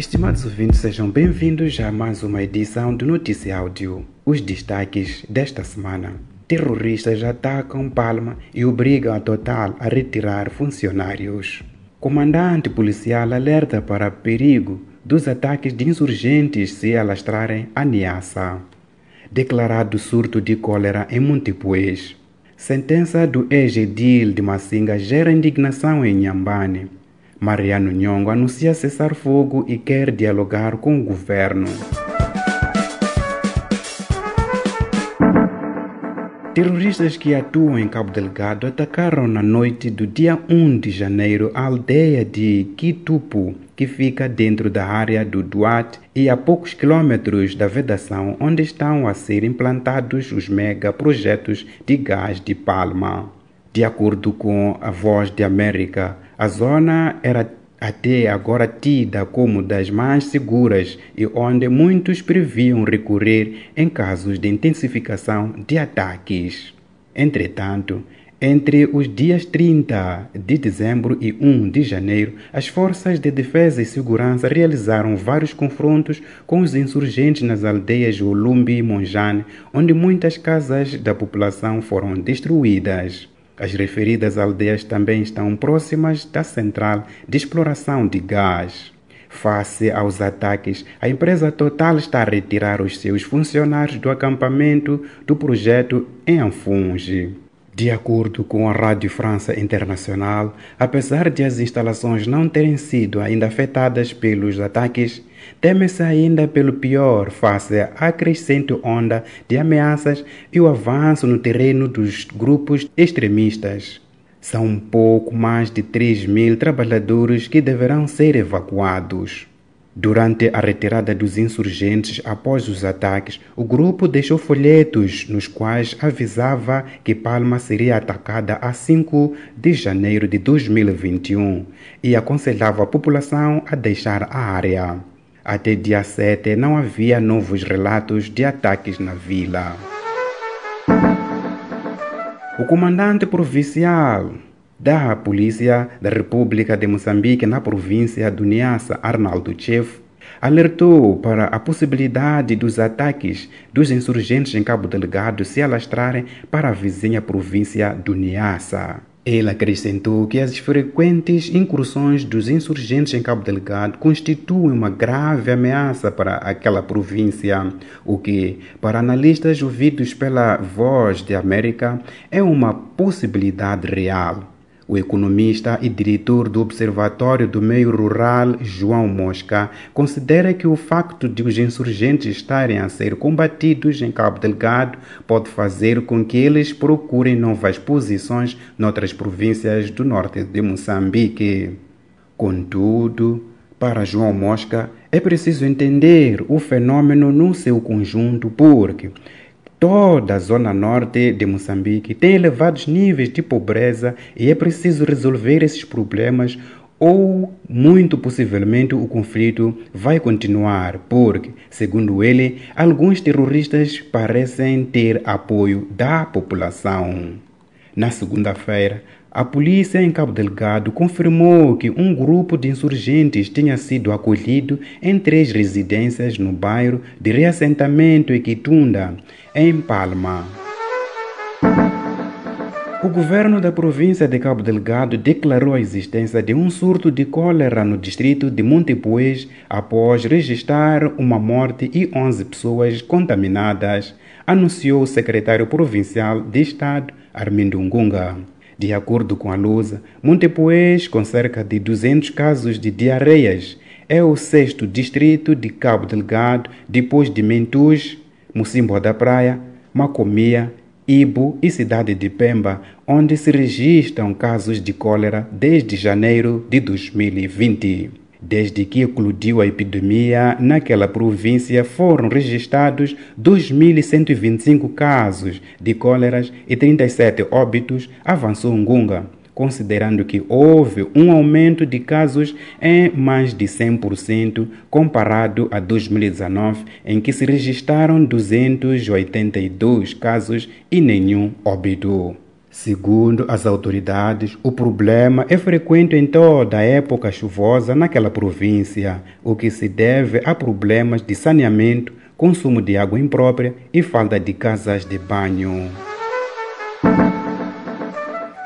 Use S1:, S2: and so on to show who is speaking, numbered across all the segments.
S1: Estimados ouvintes, sejam bem-vindos a mais uma edição do Notícia Áudio. Os destaques desta semana. Terroristas atacam Palma e obrigam a Total a retirar funcionários. Comandante policial alerta para perigo dos ataques de insurgentes se alastrarem a Niassa. Declarado surto de cólera em Montepuez. Sentença do ex-edil de Massinga gera indignação em Nhambane. Mariano Nhongo anuncia cessar fogo e quer dialogar com o governo. Terroristas que atuam em Cabo Delgado atacaram na noite do dia 1 de janeiro a aldeia de Quitupu, que fica dentro da área do Duarte e a poucos quilômetros da vedação onde estão a ser implantados os mega projetos de gás de Palma. De acordo com a Voz de América, a zona era até agora tida como das mais seguras e onde muitos previam recorrer em casos de intensificação de ataques. Entretanto, entre os dias 30 de dezembro e 1 de janeiro, as forças de defesa e segurança realizaram vários confrontos com os insurgentes nas aldeias Olumbi e Monjane, onde muitas casas da população foram destruídas. As referidas aldeias também estão próximas da central de exploração de gás. Face aos ataques, a empresa Total está a retirar os seus funcionários do acampamento do projeto em Anfunge. De acordo com a Rádio França Internacional, apesar de as instalações não terem sido ainda afetadas pelos ataques, teme-se ainda pelo pior face à crescente onda de ameaças e o avanço no terreno dos grupos extremistas. São pouco mais de 3 mil trabalhadores que deverão ser evacuados. Durante a retirada dos insurgentes após os ataques, o grupo deixou folhetos nos quais avisava que Palma seria atacada a 5 de janeiro de 2021 e aconselhava a população a deixar a área. Até dia 7 não havia novos relatos de ataques na vila. O comandante provincial da Polícia da República de Moçambique na província do Niassa, Arnaldo Chef, alertou para a possibilidade dos ataques dos insurgentes em Cabo Delgado se alastrarem para a vizinha província do Niassa. Ele acrescentou que as frequentes incursões dos insurgentes em Cabo Delgado constituem uma grave ameaça para aquela província, o que, para analistas ouvidos pela Voz de América, é uma possibilidade real. O economista e diretor do Observatório do Meio Rural, João Mosca, considera que o facto de os insurgentes estarem a ser combatidos em Cabo Delgado pode fazer com que eles procurem novas posições noutras províncias do norte de Moçambique. Contudo, para João Mosca, é preciso entender o fenômeno no seu conjunto, porque Toda a zona norte de Moçambique tem elevados níveis de pobreza e é preciso resolver esses problemas ou, muito possivelmente, o conflito vai continuar, porque, segundo ele, alguns terroristas parecem ter apoio da população. Na segunda-feira, a polícia em Cabo Delgado confirmou que um grupo de insurgentes tinha sido acolhido em três residências no bairro de reassentamento Equitunda, em Palma. O governo da província de Cabo Delgado declarou a existência de um surto de cólera no distrito de Montepuez após registrar uma morte e 11 pessoas contaminadas, anunciou o secretário provincial de Estado, Armindo Ngunga. De acordo com a Lusa, Montepuez, com cerca de 200 casos de diarreias, é o sexto distrito de Cabo Delgado depois de Mentus, Mocimbo da Praia, Macomia, Ibo e cidade de Pemba, onde se registram casos de cólera desde janeiro de 2020. Desde que eclodiu a epidemia naquela província, foram registrados 2.125 casos de cóleras e 37 óbitos, avançou Ngunga, considerando que houve um aumento de casos em mais de 100% comparado a 2019, em que se registraram 282 casos e nenhum óbito. Segundo as autoridades, o problema é frequente em toda a época chuvosa naquela província, o que se deve a problemas de saneamento, consumo de água imprópria e falta de casas de banho.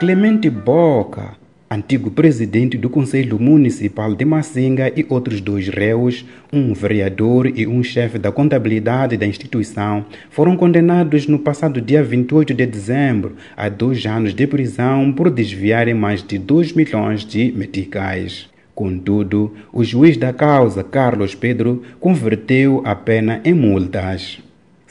S1: Clemente Boca antigo presidente do Conselho Municipal de Massinga e outros dois réus, um vereador e um chefe da contabilidade da instituição, foram condenados no passado dia 28 de dezembro a dois anos de prisão por desviarem mais de 2 milhões de meticais. Contudo, o juiz da causa, Carlos Pedro, converteu a pena em multas.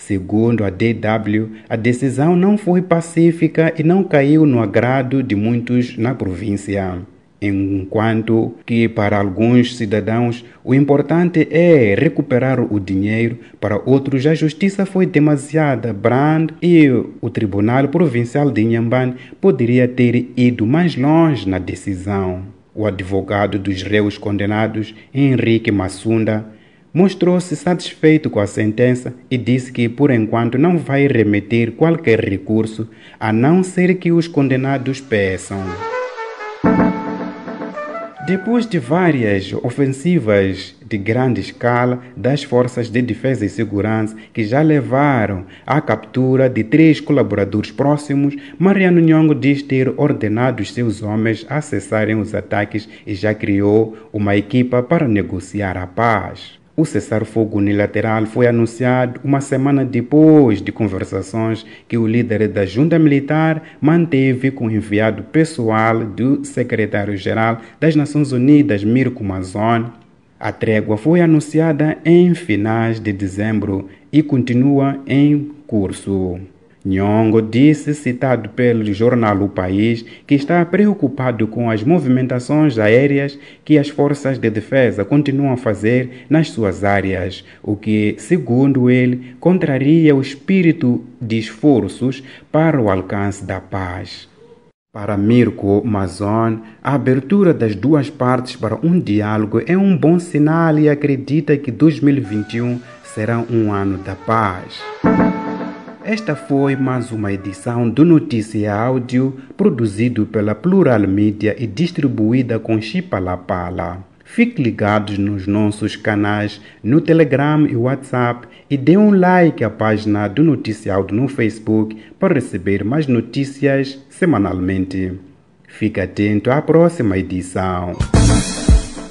S1: Segundo a DW, a decisão não foi pacífica e não caiu no agrado de muitos na província. Enquanto que para alguns cidadãos o importante é recuperar o dinheiro, para outros a justiça foi demasiada branda e o Tribunal Provincial de Inhambane poderia ter ido mais longe na decisão. O advogado dos réus condenados, Henrique Massunda, mostrou-se satisfeito com a sentença e disse que, por enquanto, não vai remeter qualquer recurso, a não ser que os condenados peçam. Depois de várias ofensivas de grande escala das forças de defesa e segurança que já levaram à captura de três colaboradores próximos, Mariano Nhongo diz ter ordenado os seus homens a cessarem os ataques e já criou uma equipa para negociar a paz. O cessar-fogo unilateral foi anunciado uma semana depois de conversações que o líder da junta militar manteve com o enviado pessoal do secretário-geral das Nações Unidas, Mirko Mazon. A trégua foi anunciada em finais de dezembro e continua em curso. Nhongo disse, citado pelo jornal O País, que está preocupado com as movimentações aéreas que as forças de defesa continuam a fazer nas suas áreas, o que, segundo ele, contraria o espírito de esforços para o alcance da paz. Para Mirko Mazon, a abertura das duas partes para um diálogo é um bom sinal e acredita que 2021 será um ano da paz. Esta foi mais uma edição do Notícia Áudio produzido pela Plural Mídia e distribuída com Chipalapala. Fique ligados nos nossos canais no Telegram e WhatsApp e dê um like à página do Notícia Áudio no Facebook para receber mais notícias semanalmente. Fique atento à próxima edição.